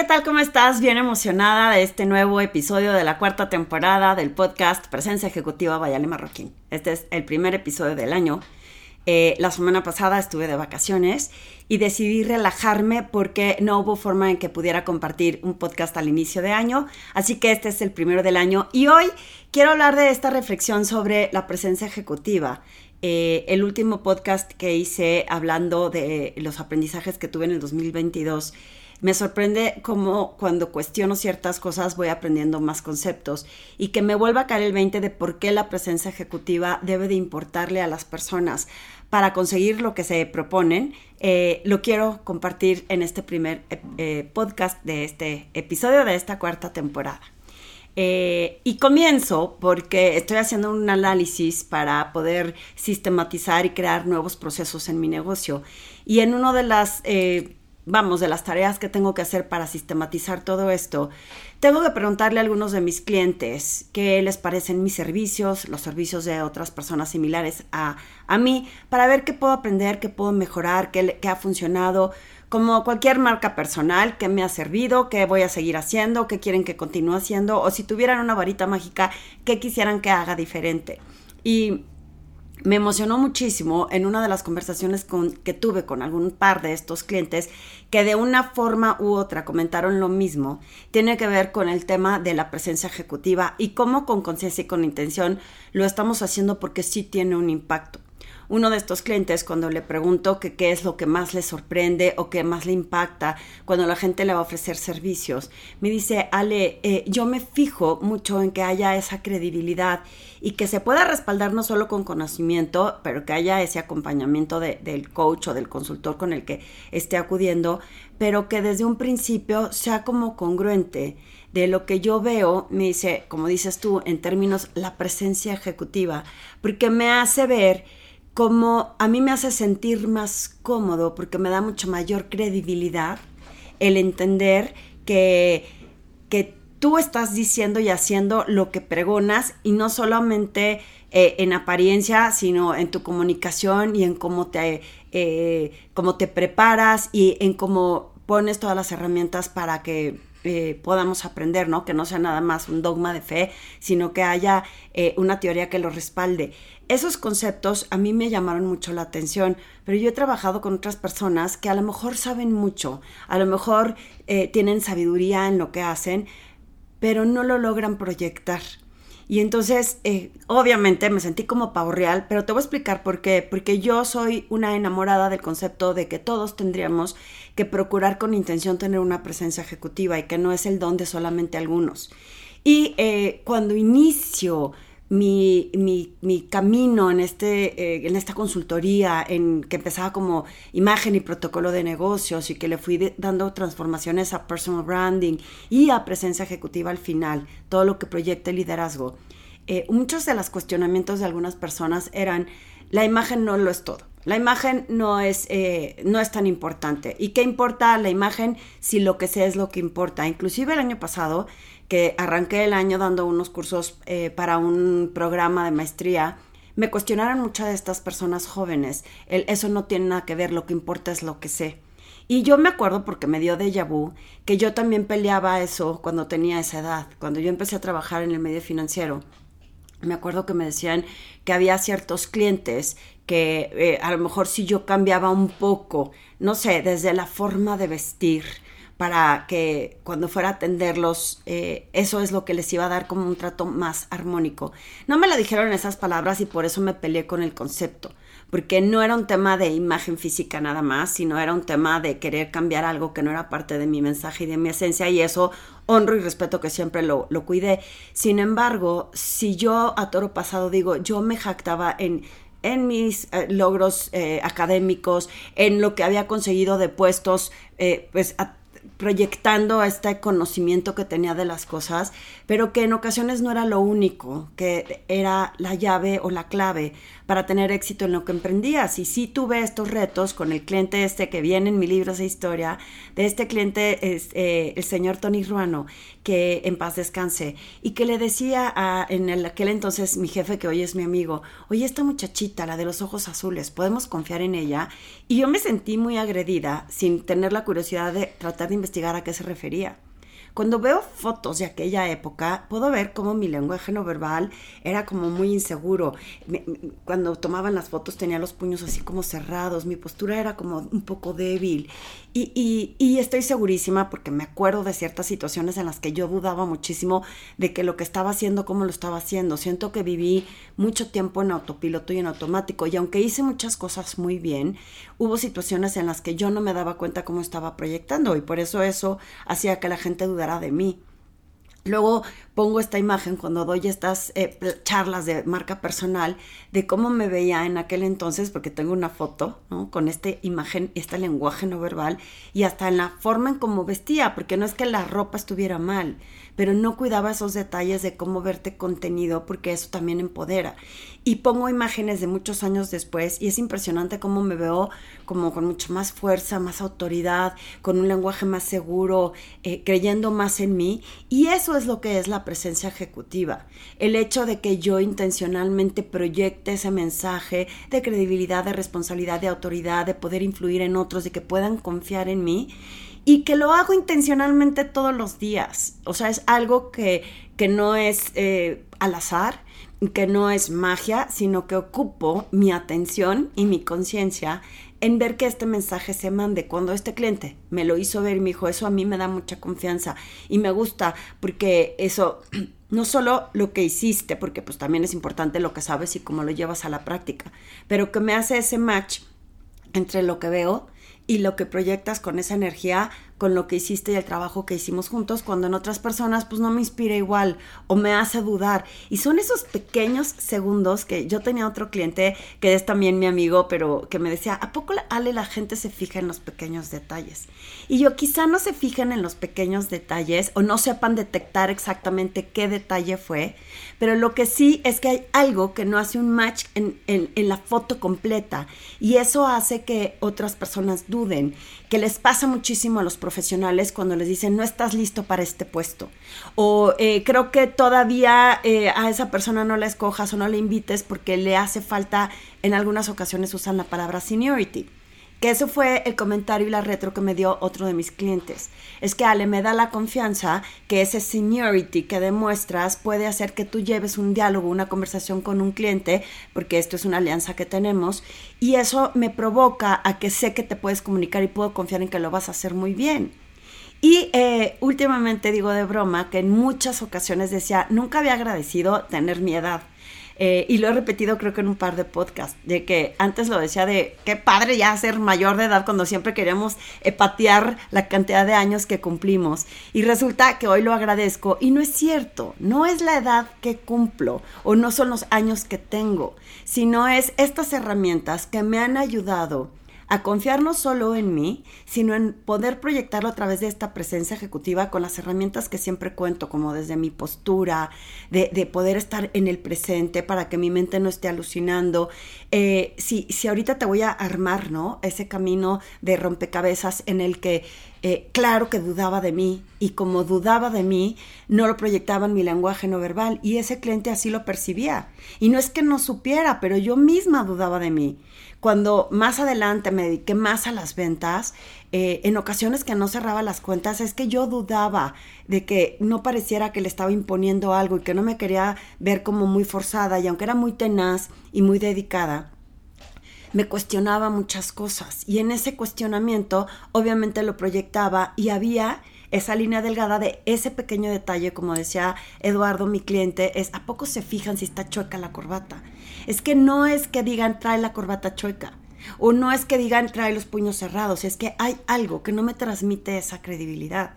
¿qué tal? ¿Cómo estás? Bien emocionada de este nuevo episodio de la cuarta temporada del podcast Presencia Ejecutiva Bayale Marroquín. Este es el primer episodio del año. Eh, la semana pasada estuve de vacaciones y decidí relajarme porque no hubo forma en que pudiera compartir un podcast al inicio de año, así que este es el primero del año y hoy quiero hablar de esta reflexión sobre la presencia ejecutiva. Eh, el último podcast que hice hablando de los aprendizajes que tuve en el 2022 me sorprende cómo cuando cuestiono ciertas cosas voy aprendiendo más conceptos y que me vuelva a caer el 20 de por qué la presencia ejecutiva debe de importarle a las personas para conseguir lo que se proponen. Eh, lo quiero compartir en este primer eh, podcast de este episodio de esta cuarta temporada. Y comienzo porque estoy haciendo un análisis para poder sistematizar y crear nuevos procesos en mi negocio. Y en uno de las vamos, de las tareas que tengo que hacer para sistematizar todo esto, tengo que preguntarle a algunos de mis clientes qué les parecen mis servicios, los servicios de otras personas similares a, a mí, para ver qué puedo aprender, qué puedo mejorar, qué, qué ha funcionado, como cualquier marca personal, qué me ha servido, qué voy a seguir haciendo, qué quieren que continúe haciendo, o si tuvieran una varita mágica, qué quisieran que haga diferente. Y me emocionó muchísimo en una de las conversaciones que tuve con algún par de estos clientes que de una forma u otra comentaron lo mismo. Tiene que ver con el tema de la presencia ejecutiva y cómo con conciencia y con intención lo estamos haciendo porque sí tiene un impacto uno de estos clientes cuando le pregunto que qué es lo que más le sorprende o qué más le impacta cuando la gente le va a ofrecer servicios, me dice, Ale, eh, yo me fijo mucho en que haya esa credibilidad y que se pueda respaldar no solo con conocimiento, pero que haya ese acompañamiento del coach o del consultor con el que esté acudiendo, pero que desde un principio sea como congruente. De lo que yo veo, me dice, como dices tú, en términos la presencia ejecutiva, porque me hace ver como a mí me hace sentir más cómodo porque me da mucha mayor credibilidad el entender que, que tú estás diciendo y haciendo lo que pregonas y no solamente eh, en apariencia, sino en tu comunicación y en cómo te, eh, cómo te preparas y en cómo pones todas las herramientas para que eh, podamos aprender, ¿no? Que no sea nada más un dogma de fe, sino que haya una teoría que lo respalde esos conceptos a mí me llamaron mucho la atención, pero yo he trabajado con otras personas que a lo mejor saben mucho, a lo mejor eh, tienen sabiduría en lo que hacen, pero no lo logran proyectar. Y entonces, eh, obviamente me sentí como pavo real, pero te voy a explicar por qué. Porque yo soy una enamorada del concepto de que todos tendríamos que procurar con intención tener una presencia ejecutiva y que no es el don de solamente algunos. Y eh, cuando inicio mi, mi, mi camino en, este, eh, en esta consultoría, en que empezaba como imagen y protocolo de negocios y que le fui dando transformaciones a personal branding y a presencia ejecutiva al final, todo lo que proyecta el liderazgo, eh, muchos de los cuestionamientos de algunas personas eran, la imagen no lo es todo. La imagen no es, eh, no es tan importante. ¿Y qué importa la imagen si lo que sé es lo que importa? Inclusive el año pasado que arranqué el año dando unos cursos eh, para un programa de maestría, me cuestionaron muchas de estas personas jóvenes. El, eso no tiene nada que ver, lo que importa es lo que sé. Y yo me acuerdo, porque me dio déjà vu, que yo también peleaba eso cuando tenía esa edad, cuando yo empecé a trabajar en el medio financiero. Me acuerdo que me decían que había ciertos clientes que eh, a lo mejor si yo cambiaba un poco, no sé, desde la forma de vestir, para que cuando fuera a atenderlos, eh, eso es lo que les iba a dar como un trato más armónico. No me lo dijeron esas palabras y por eso me peleé con el concepto, porque no era un tema de imagen física nada más, sino era un tema de querer cambiar algo que no era parte de mi mensaje y de mi esencia y eso honro y respeto que siempre lo, lo cuidé. Sin embargo, si yo a toro pasado digo, yo me jactaba en en mis eh, logros eh, académicos, en lo que había conseguido de puestos, pues a, proyectando este conocimiento que tenía de las cosas, pero que en ocasiones no era lo único, que era la llave o la clave para tener éxito en lo que emprendías. Y sí tuve estos retos con el cliente este que viene en mi libro de historia, de este cliente es eh, el señor Tony Ruano, que en paz descanse, y que le decía a, en aquel entonces mi jefe, que hoy es mi amigo, oye, esta muchachita, la de los ojos azules, ¿podemos confiar en ella? Y yo me sentí muy agredida, sin tener la curiosidad de tratar de investigar a qué se refería. Cuando veo fotos de aquella época, puedo ver cómo mi lenguaje no verbal era como muy inseguro. Cuando tomaban las fotos tenía los puños así como cerrados, mi postura era como un poco débil. Y, y, estoy segurísima porque me acuerdo de ciertas situaciones en las que yo dudaba muchísimo de que lo que estaba haciendo, cómo lo estaba haciendo. Siento que viví mucho tiempo en autopiloto y en automático y aunque hice muchas cosas muy bien, hubo situaciones en las que yo no me daba cuenta cómo estaba proyectando y por eso eso hacía que la gente dudara de mí. Luego pongo esta imagen cuando doy estas eh, charlas de marca personal de cómo me veía en aquel entonces, porque tengo una foto, ¿no? Con esta imagen, este lenguaje no verbal y hasta en la forma en cómo vestía, porque no es que la ropa estuviera mal, pero no cuidaba esos detalles de cómo verte contenido, porque eso también empodera. Y pongo imágenes de muchos años después y es impresionante cómo me veo como con mucho más fuerza, más autoridad, con un lenguaje más seguro, eh, creyendo más en mí. Y eso es lo que es la presencia ejecutiva. El hecho de que yo intencionalmente proyecte ese mensaje de credibilidad, de responsabilidad, de autoridad, de poder influir en otros, de que puedan confiar en mí y que lo hago intencionalmente todos los días. O sea, es algo que, que no es eh, al azar, que no es magia, sino que ocupo mi atención y mi conciencia en ver que este mensaje se mande. Cuando este cliente me lo hizo ver y me dijo, eso a mí me da mucha confianza y me gusta porque eso, no solo lo que hiciste, porque pues también es importante lo que sabes y cómo lo llevas a la práctica, pero que me hace ese match entre lo que veo y lo que proyectas con esa energía, con lo que hiciste y el trabajo que hicimos juntos, cuando en otras personas pues no me inspira igual o me hace dudar. Y son esos pequeños segundos que yo tenía otro cliente que es también mi amigo, pero que me decía, ¿a poco Ale la gente se fija en los pequeños detalles? Y yo quizá no se fijen en los pequeños detalles o no sepan detectar exactamente qué detalle fue, pero lo que sí es que hay algo que no hace un match en, en la foto completa y eso hace que otras personas duden, que les pasa muchísimo a los profesionales cuando les dicen no estás listo para este puesto o eh, creo que todavía eh, a esa persona no la escojas o no la invites porque le hace falta, en algunas ocasiones usan la palabra seniority. Que eso fue el comentario y la retro que me dio otro de mis clientes. Es que Ale me da la confianza que ese seniority que demuestras puede hacer que tú lleves un diálogo, una conversación con un cliente, porque esto es una alianza que tenemos, y eso me provoca a que sé que te puedes comunicar y puedo confiar en que lo vas a hacer muy bien. Y eh, últimamente digo de broma que en muchas ocasiones decía, nunca había agradecido tener mi edad. Eh, y lo he repetido creo que en un par de podcasts, de que antes lo decía de qué padre ya ser mayor de edad cuando siempre queríamos patear la cantidad de años que cumplimos. Y resulta que hoy lo agradezco y no es cierto, no es la edad que cumplo o no son los años que tengo, sino es estas herramientas que me han ayudado a confiar no solo en mí, sino en poder proyectarlo a través de esta presencia ejecutiva con las herramientas que siempre cuento, como desde mi postura, de, poder estar en el presente para que mi mente no esté alucinando. Eh, si, si ahorita te voy a armar, ¿no? Ese camino de rompecabezas en el que eh, claro que dudaba de mí y como dudaba de mí, no lo proyectaba en mi lenguaje no verbal y ese cliente así lo percibía. Y no es que no supiera, pero yo misma dudaba de mí. Cuando más adelante me dediqué más a las ventas, eh, en ocasiones que no cerraba las cuentas, es que yo dudaba de que no pareciera que le estaba imponiendo algo y que no me quería ver como muy forzada y aunque era muy tenaz y muy dedicada, me cuestionaba muchas cosas. Y en ese cuestionamiento obviamente lo proyectaba y había esa línea delgada de ese pequeño detalle, como decía Eduardo, mi cliente, es a poco se fijan si está chueca la corbata. Es que no es que digan trae la corbata chueca. O no es que digan trae los puños cerrados, es que hay algo que no me transmite esa credibilidad.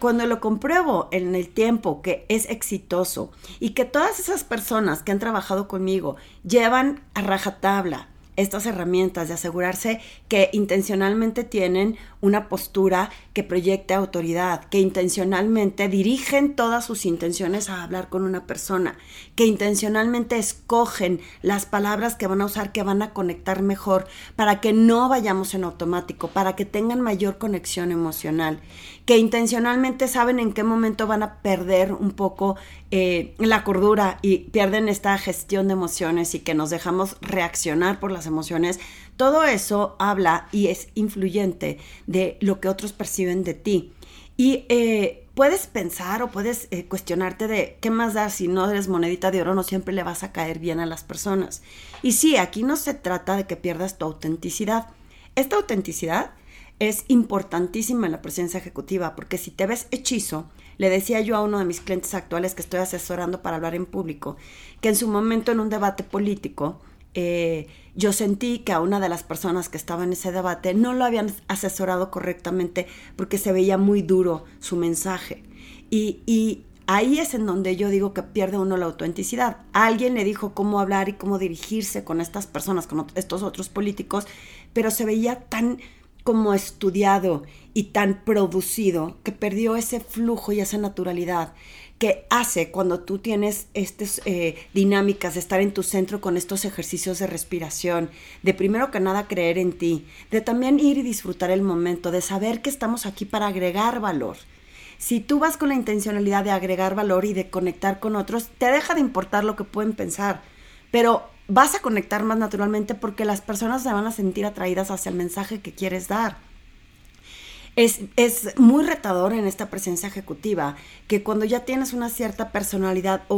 Cuando lo compruebo en el tiempo que es exitoso y que todas esas personas que han trabajado conmigo llevan a rajatabla estas herramientas de asegurarse que intencionalmente tienen una postura que proyecte autoridad, que intencionalmente dirigen todas sus intenciones a hablar con una persona, que intencionalmente escogen las palabras que van a usar, que van a conectar mejor, para que no vayamos en automático, para que tengan mayor conexión emocional, que intencionalmente saben en qué momento van a perder un poco eh, la cordura y pierden esta gestión de emociones y que nos dejamos reaccionar por las emociones. Todo eso habla y es influyente de lo que otros perciben de ti. Y eh, puedes pensar o puedes eh, cuestionarte de qué más da si no eres monedita de oro, no siempre le vas a caer bien a las personas. Y sí, aquí no se trata de que pierdas tu autenticidad. Esta autenticidad es importantísima en la presencia ejecutiva, porque si te ves hechizo, le decía yo a uno de mis clientes actuales que estoy asesorando para hablar en público, que en su momento en un debate político, eh, yo sentí que a una de las personas que estaba en ese debate no lo habían asesorado correctamente porque se veía muy duro su mensaje. Y, y ahí es en donde yo digo que pierde uno la autenticidad. Alguien le dijo cómo hablar y cómo dirigirse con estas personas, con estos otros políticos, pero se veía tan como estudiado y tan producido que perdió ese flujo y esa naturalidad que hace cuando tú tienes estas eh, dinámicas de estar en tu centro con estos ejercicios de respiración, de primero que nada creer en ti, de también ir y disfrutar el momento, de saber que estamos aquí para agregar valor. Si tú vas con la intencionalidad de agregar valor y de conectar con otros, te deja de importar lo que pueden pensar, pero vas a conectar más naturalmente porque las personas se van a sentir atraídas hacia el mensaje que quieres dar. Es, es, muy retador en esta presencia ejecutiva que cuando ya tienes una cierta personalidad o